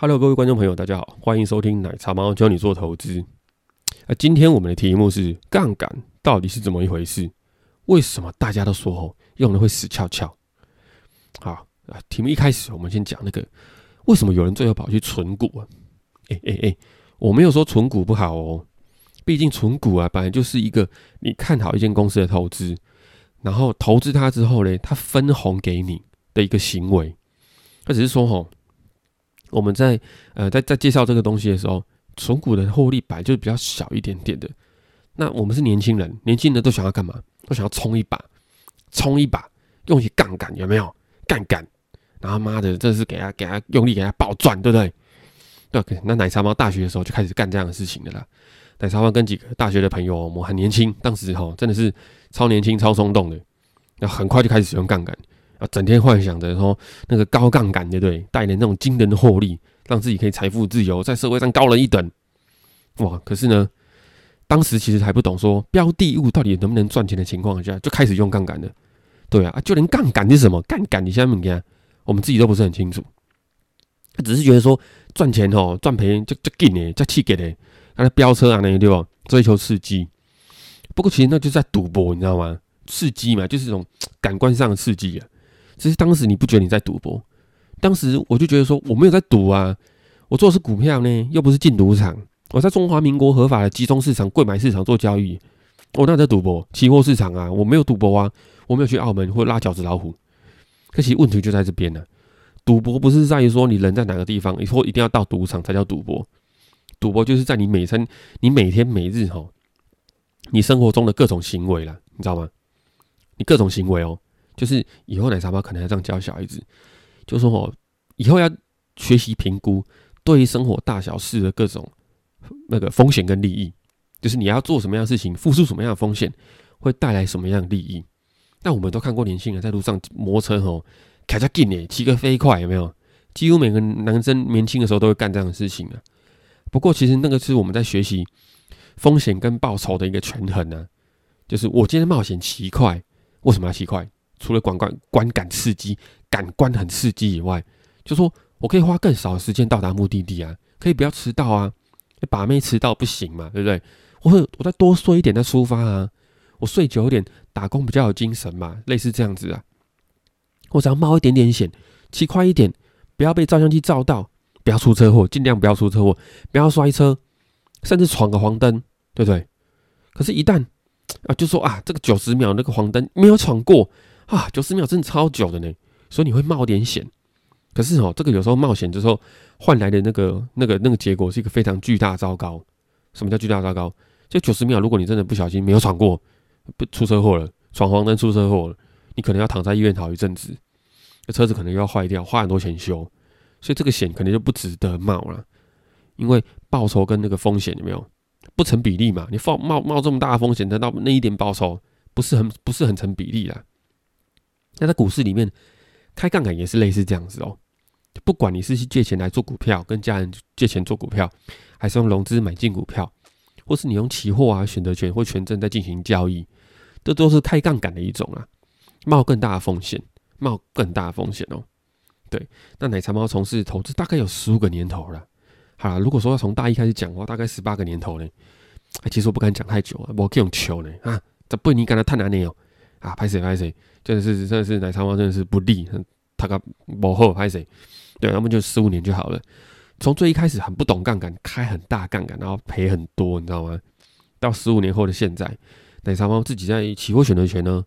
Hello，各位观众朋友，大家好，欢迎收听奶茶猫教你做投资。啊，今天我们的题目是杠杆到底是怎么一回事？为什么大家都说哦用了会死翘翘？好啊，题目一开始我们先讲那个为什么有人最后跑去存股啊？哎哎哎，我没有说存股不好哦，毕竟存股啊本来就是一个你看好一间公司的投资，然后投资它之后呢，它分红给你的一个行为。那只是说吼。我们在呃在在介绍这个东西的时候，存股的获利百就是比较小一点点的。那我们是年轻人，年轻人都想要干嘛？都想要冲一把，冲一把，用起杠杆有没有？杠杆，然后妈的，这是给他给他用力给他暴赚，对不对？对，那奶茶猫大学的时候就开始干这样的事情的啦。奶茶猫跟几个大学的朋友，我们很年轻，当时哈真的是超年轻、超冲动的，那很快就开始使用杠杆。啊，整天幻想着说那个高杠杆，对不对？带来那种惊人的获利，让自己可以财富自由，在社会上高人一等。哇！可是呢，当时其实还不懂说标的物到底能不能赚钱的情况下，就开始用杠杆了。对啊，就连杠杆是什么，杠杆你现在问看，我们自己都不是很清楚。只是觉得说赚钱哦，赚赔就就紧呢，就气给的，那飙车啊那些对吧？追求刺激。不过其实那就是在赌博，你知道吗？刺激嘛，就是一种感官上的刺激啊。只是当时你不觉得你在赌博？当时我就觉得说我没有在赌啊，我做的是股票呢，又不是进赌场。我在中华民国合法的集中市场、贵买市场做交易，我那在赌博？期货市场啊，我没有赌博啊，我没有去澳门或拉饺子老虎。可其实问题就在这边呢，赌博不是在于说你人在哪个地方，以后一定要到赌场才叫赌博。赌博就是在你每生、你每天每日哈，你生活中的各种行为了，你知道吗？你各种行为哦。就是以后奶茶包可能要这样教小孩子，就说哦，以后要学习评估对于生活大小事的各种那个风险跟利益，就是你要做什么样的事情，付出什么样的风险，会带来什么样的利益。那我们都看过年轻人在路上摩托车哦，开着劲诶，骑个飞快，有没有？几乎每个男生年轻的时候都会干这样的事情啊。不过其实那个是我们在学习风险跟报酬的一个权衡呢。就是我今天冒险骑快，为什么要骑快？除了观观观感刺激、感官很刺激以外，就说我可以花更少的时间到达目的地啊，可以不要迟到啊，把妹迟到不行嘛，对不对？我我再多睡一点再出发啊，我睡久一点打工比较有精神嘛，类似这样子啊。我只要冒一点点险，骑快一点，不要被照相机照到，不要出车祸，尽量不要出车祸，不要摔车，甚至闯个黄灯，对不对？可是，一旦啊，就说啊，这个九十秒那个黄灯没有闯过。啊，九十秒真的超久的呢，所以你会冒点险。可是哦，这个有时候冒险之后换来的那个、那个、那个结果是一个非常巨大糟糕。什么叫巨大糟糕？就九十秒，如果你真的不小心没有闯过，不出车祸了，闯黄灯出车祸了，你可能要躺在医院好一阵子，车子可能又要坏掉，花很多钱修，所以这个险可能就不值得冒了。因为报酬跟那个风险有没有不成比例嘛？你放冒冒这么大的风险，得到那一点报酬不是很不是很成比例啊。那在股市里面开杠杆也是类似这样子哦，不管你是去借钱来做股票，跟家人借钱做股票，还是用融资买进股票，或是你用期货啊、选择权或权证在进行交易，这都是开杠杆的一种啊，冒更大的风险，冒更大的风险哦。对，那奶茶猫从事投资大概有十五个年头了。好了，如果说要从大一开始讲的话，大概十八个年头呢。哎，其实我不敢讲太久啊，我可以用求呢啊，这不你跟他太难呢哦。啊，拍谁拍谁，真的是真的是奶茶猫真的是不利，他个幕后拍谁，对，要么就十五年就好了。从最一开始很不懂杠杆，开很大杠杆，然后赔很多，你知道吗？到十五年后的现在，奶茶猫自己在期货选择权呢，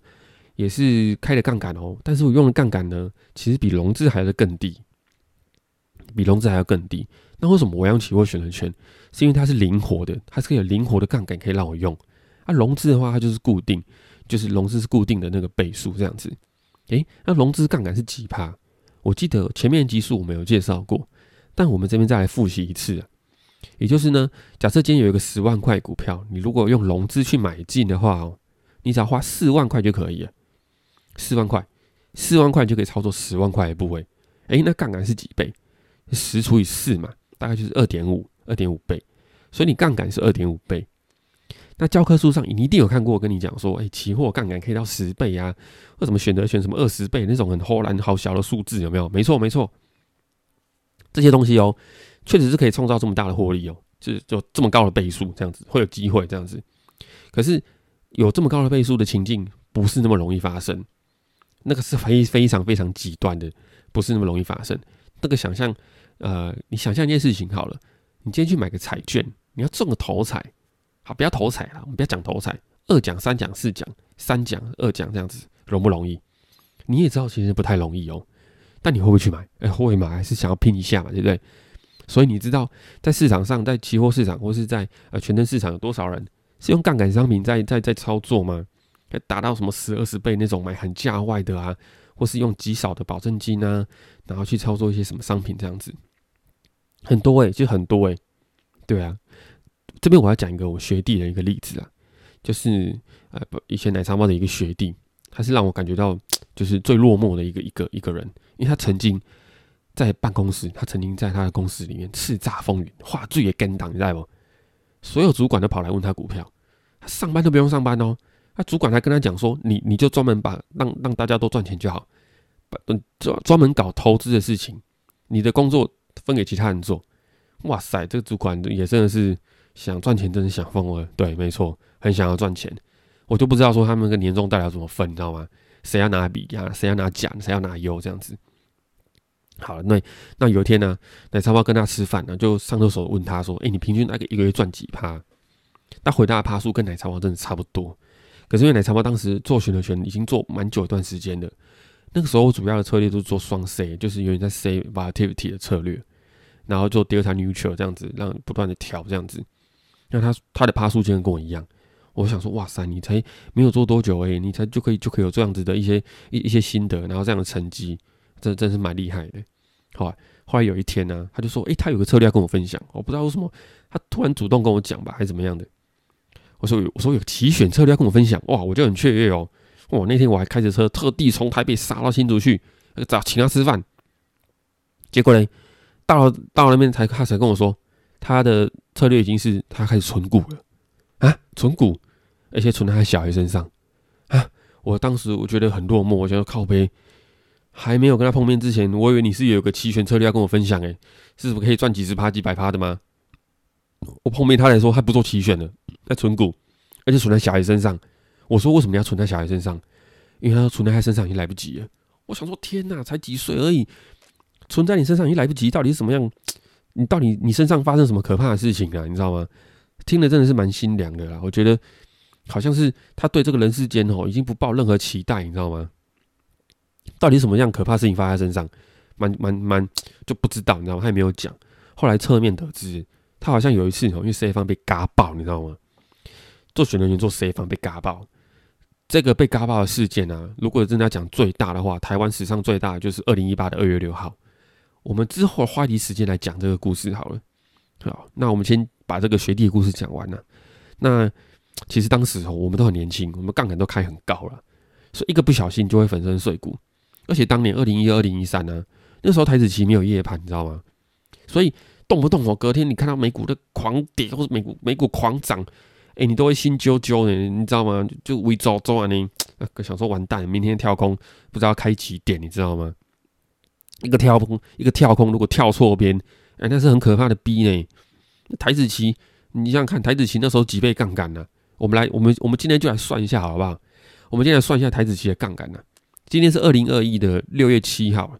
也是开了杠杆哦。但是我用的杠杆呢，其实比融资还要更低，比融资还要更低。那为什么我要用期货选择权？是因为它是灵活的，它是可以有灵活的杠杆可以让我用。啊，融资的话，它就是固定。就是融资是固定的那个倍数这样子，诶，那融资杠杆是几趴？我记得前面集数我们有介绍过，但我们这边再来复习一次。也就是呢，假设今天有一个十万块股票，你如果用融资去买进的话哦，你只要花四万块就可以了。四万块，四万块就可以操作十万块的部位。诶，那杠杆是几倍？十除以四嘛，大概就是二点五，二点五倍。所以你杠杆是二点五倍。那教科书上你一定有看过，跟你讲说，哎，期货杠杆可以到十倍啊，或什么选择选什么二十倍那种很忽然好小的数字，有没有？没错，没错。这些东西哦，确实是可以创造这么大的获利哦，就就这么高的倍数这样子，会有机会这样子。可是有这么高的倍数的情境，不是那么容易发生。那个是非非常非常极端的，不是那么容易发生。那个想象，呃，你想象一件事情好了，你今天去买个彩券，你要中个头彩，好，不要头彩了，我们不要讲头彩，二奖、三奖、四奖、三奖、二奖这样子，容不容易？你也知道，其实不太容易哦。但你会不会去买？哎，会买，还是想要拼一下嘛，对不对？所以你知道，在市场上，在期货市场或是在呃全证市场，有多少人是用杠杆商品在在在操作吗？达到什么十二十倍那种买很价外的啊，或是用极少的保证金啊，然后去操作一些什么商品这样子，很多诶，就很多诶。对啊。这边我要讲一个我学弟的一个例子啊，就是呃以前奶茶猫的一个学弟，他是让我感觉到就是最落寞的一个一个一个人，因为他曾经在办公室，他曾经在他的公司里面叱咤风云，话最也跟档，你知道不？所有主管都跑来问他股票，他上班都不用上班哦。他主管还跟他讲说：“你你就专门把让让大家都赚钱就好，嗯专专门搞投资的事情，你的工作分给其他人做。”哇塞，这个主管也真的是想赚钱，真是想疯了。对，没错，很想要赚钱。我就不知道说他们跟年终大要怎么分，你知道吗？谁要拿笔呀？谁要拿奖？谁要拿优？这样子。好了，那那有一天呢，奶茶包跟他吃饭呢，就上厕所问他说：“哎，你平均那个一个月赚几趴？”他回答的趴数跟奶茶包真的差不多。可是因为奶茶包当时做选择权已经做蛮久一段时间了，那个时候主要的策略都是做双 C，就是有点在 C volatility 的策略，然后做 delta neutral 这样子，让不断的调这样子。那他他的趴数竟然跟我一样，我想说哇塞，你才没有做多久诶，你才就可以就可以有这样子的一些一一些心得，然后这样的成绩，这真是蛮厉害的。后来后来有一天呢，他就说，诶，他有个策略要跟我分享，我不知道为什么他突然主动跟我讲吧，还是怎么样的。我说我说有提选策略要跟我分享哇，我就很雀跃哦。哇，那天我还开着车特地从台北杀到新竹去找请他吃饭。结果呢，到了到了那边才他才跟我说，他的策略已经是他开始存股了啊，存股，而且存在他小孩身上啊。我当时我觉得很落寞，我觉得靠背还没有跟他碰面之前，我以为你是有个期权策略要跟我分享诶，是什么可以赚几十趴几百趴的吗？我碰面他来说，他不做期权的，在存股，而且存在小孩身上。我说为什么要存在小孩身上？因为他说存在他身上已经来不及了。我想说天哪，才几岁而已，存在你身上已经来不及，到底是什么样？你到底你身上发生什么可怕的事情啊？你知道吗？听了真的是蛮心凉的啦。我觉得好像是他对这个人世间哦，已经不抱任何期待，你知道吗？到底什么样可怕事情发生在身上？蛮蛮蛮就不知道，你知道吗？他也没有讲。后来侧面得知。他好像有一次哦，因为 C 方被嘎爆，你知道吗？做选择权做 C 方被嘎爆，这个被嘎爆的事件呢，如果真的要讲最大的话，台湾史上最大的就是二零一八的二月六号。我们之后花一点时间来讲这个故事好了。好，那我们先把这个学弟的故事讲完了。那其实当时哦，我们都很年轻，我们杠杆都开很高了，所以一个不小心就会粉身碎骨。而且当年二零一二、零一三呢，那时候台子期没有夜盘，你知道吗？所以。动不动哦，隔天你看到美股的狂跌，或者美股美股狂涨，哎，你都会心揪揪的，你知道吗？就微走走啊，你想说完蛋，明天跳空不知道开几点，你知道吗？一个跳空，一个跳空，如果跳错边，哎，那是很可怕的逼呢。台子棋，你想想看，台子棋那时候几倍杠杆呢？我们来，我们我们今天就来算一下，好不好？我们今天来算一下台子棋的杠杆呢。今天是二零二一的六月七号，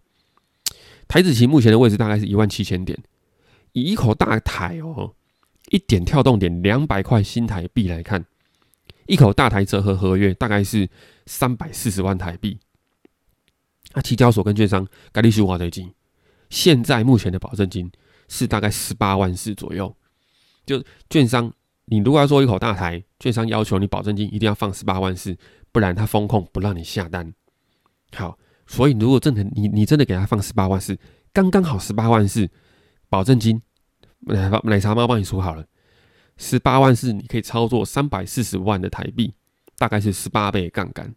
台子棋目前的位置大概是一万七千点。以一口大台哦，一点跳动点两百块新台币来看，一口大台折合合约大概是三百四十万台币。那期交所跟券商概率是华对金，现在目前的保证金是大概十八万四左右。就券商，你如果要做一口大台，券商要求你保证金一定要放十八万四，不然他风控不让你下单。好，所以如果真的你你真的给他放十八万四，刚刚好十八万四。保证金，奶茶奶茶猫帮你出好了，十八万四你可以操作三百四十万的台币，大概是十八倍的杠杆，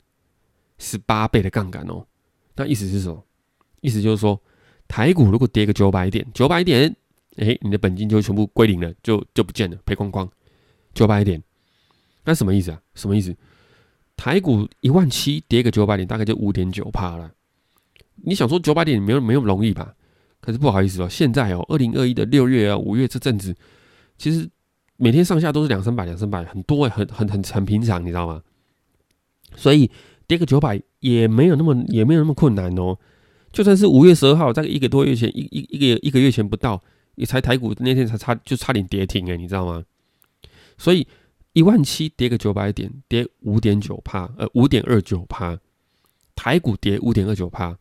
十八倍的杠杆哦。那意思是什么？意思就是说，台股如果跌个九百点，九百点，哎，你的本金就全部归零了，就就不见了，赔光光。九百点，那什么意思啊？什么意思？台股一万七跌个九百点，大概就五点九趴了。你想说九百点没有没有容易吧？可是不好意思哦，现在哦，二零二一的六月啊、五月这阵子，其实每天上下都是两三百、两三百，很多很很很很平常，你知道吗？所以跌个九百也没有那么也没有那么困难哦。就算是五月十二号，在一个多月前，一一一个一个月前不到，也才台股那天才差就差点跌停哎，你知道吗？所以一万七跌个九百点，跌五点九帕，呃五点二九帕，台股跌五点二九帕，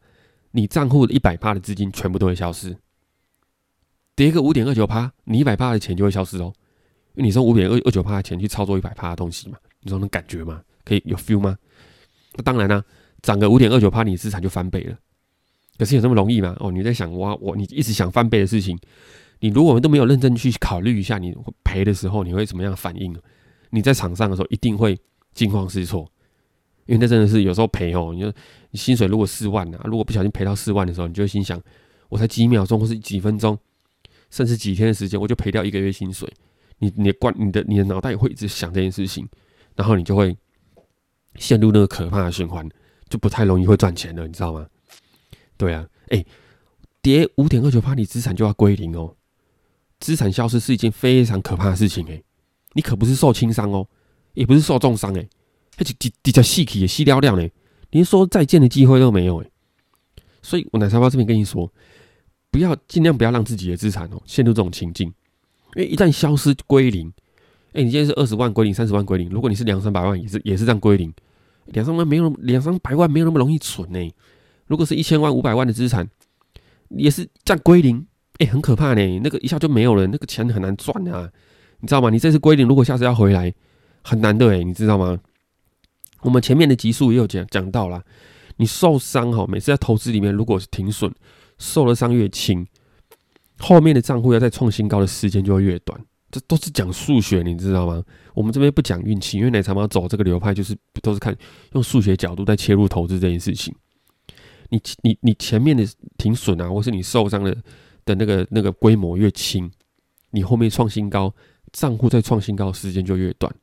你账户的一百帕的资金全部都会消失。跌个五点二九帕，你一百帕的钱就会消失哦，因为你用五点二二九帕的钱去操作一百帕的东西嘛，你说能感觉吗？可以有 feel 吗？那当然啦，涨个五点二九帕，你资产就翻倍了。可是有这么容易吗？哦，你在想我我你一直想翻倍的事情，你如果都没有认真去考虑一下，你赔的时候你会怎么样反应？你在场上的时候一定会惊慌失措，因为那真的是有时候赔哦。你说你薪水如果四万啊，如果不小心赔到四万的时候，你就会心想，我才几秒钟或是几分钟，甚至几天的时间，我就赔掉一个月薪水。你你的关你的你的脑袋也会一直想这件事情，然后你就会陷入那个可怕的循环，就不太容易会赚钱了，你知道吗？对啊，哎，跌五点二九趴，你资产就要归零哦。资产消失是一件非常可怕的事情哎。你可不是受轻伤哦，也不是受重伤哎，而且底底下细体也细掉掉呢，连说再见的机会都没有哎。所以我奶茶包这边跟你说，不要尽量不要让自己的资产哦陷入这种情境，因为一旦消失归零，哎，你现在是二十万归零，三十万归零，如果你是两三百万，也是也是这样归零，两三万没有两三百万没有那么容易存呢。如果是一千万、五百万的资产，也是这样归零，哎，很可怕呢。那个一下就没有了，那个钱很难赚啊，你知道吗？你这次归零，如果下次要回来，很难的哎，你知道吗？我们前面的集数也有讲讲到了，你受伤哈，每次在投资里面，如果是停损，受了伤越轻，后面的账户要再创新高的时间就会越短。这都是讲数学，你知道吗？我们这边不讲运气，因为奶茶猫走这个流派就是都是看用数学角度在切入投资这件事情。你你你前面的停损啊，或是你受伤的的那个那个规模越轻，你后面创新高，账户再创新高时间就越短。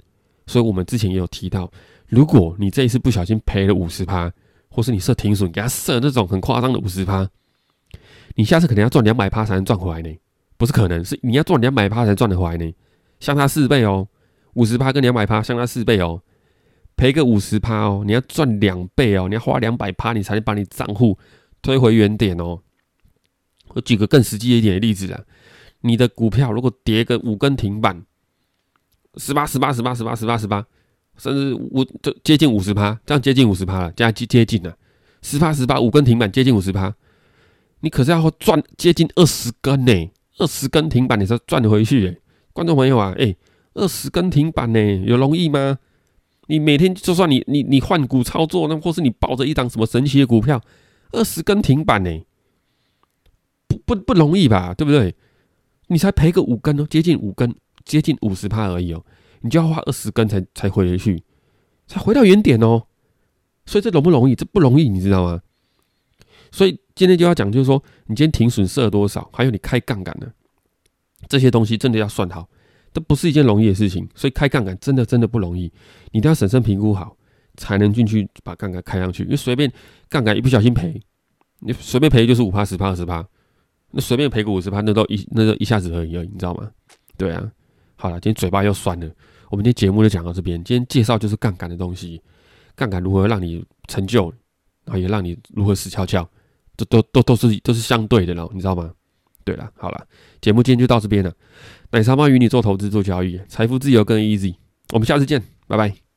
所以我们之前也有提到，如果你这一次不小心赔了五十趴，或是你设停损给他设那种很夸张的五十趴，你下次可能要赚两百趴才能赚回来呢？不是可能是你要赚两百趴才赚得回来呢？相差四倍哦，五十趴跟两百趴相差四倍哦。赔个五十趴哦，你要赚两倍哦，你要花两百趴，你才能把你账户推回原点哦。我举个更实际一点的例子啊，你的股票如果跌个五根停板，十八、十八、十八、十八、十八、十八，甚至五就接近五十趴，这样接近五十趴了，这样接接近了，十八、十八五根停板接近五十趴，你可是要赚接近二十根呢，二十根停板你才赚回去。观众朋友啊，哎，二十根停板呢，有容易吗？你每天就算你你你换股操作，那或是你抱着一张什么神奇的股票，二十根停板呢，不不不容易吧？对不对？你才赔个五根哦，接近五根，接近五十趴而已哦，你就要花二十根才才回去，才回到原点哦。所以这容不容易？这不容易，你知道吗？所以今天就要讲，就是说你今天停损设多少，还有你开杠杆呢这些东西，真的要算好。都不是一件容易的事情，所以开杠杆真的真的不容易，你一定要审慎评估好，才能进去把杠杆开上去。因为随便杠杆一不小心赔，你随便赔就是五趴十趴二十趴，那随便赔个五十趴，那都一那都一下子而已，你知道吗？对啊，好了，今天嘴巴又酸了，我们今天节目就讲到这边。今天介绍就是杠杆的东西，杠杆如何让你成就，然后也让你如何死翘翘，这都都都是都是相对的了，你知道吗？对了，好了，节目今天就到这边了。奶茶妈与你做投资做交易，财富自由更 easy。我们下次见，拜拜。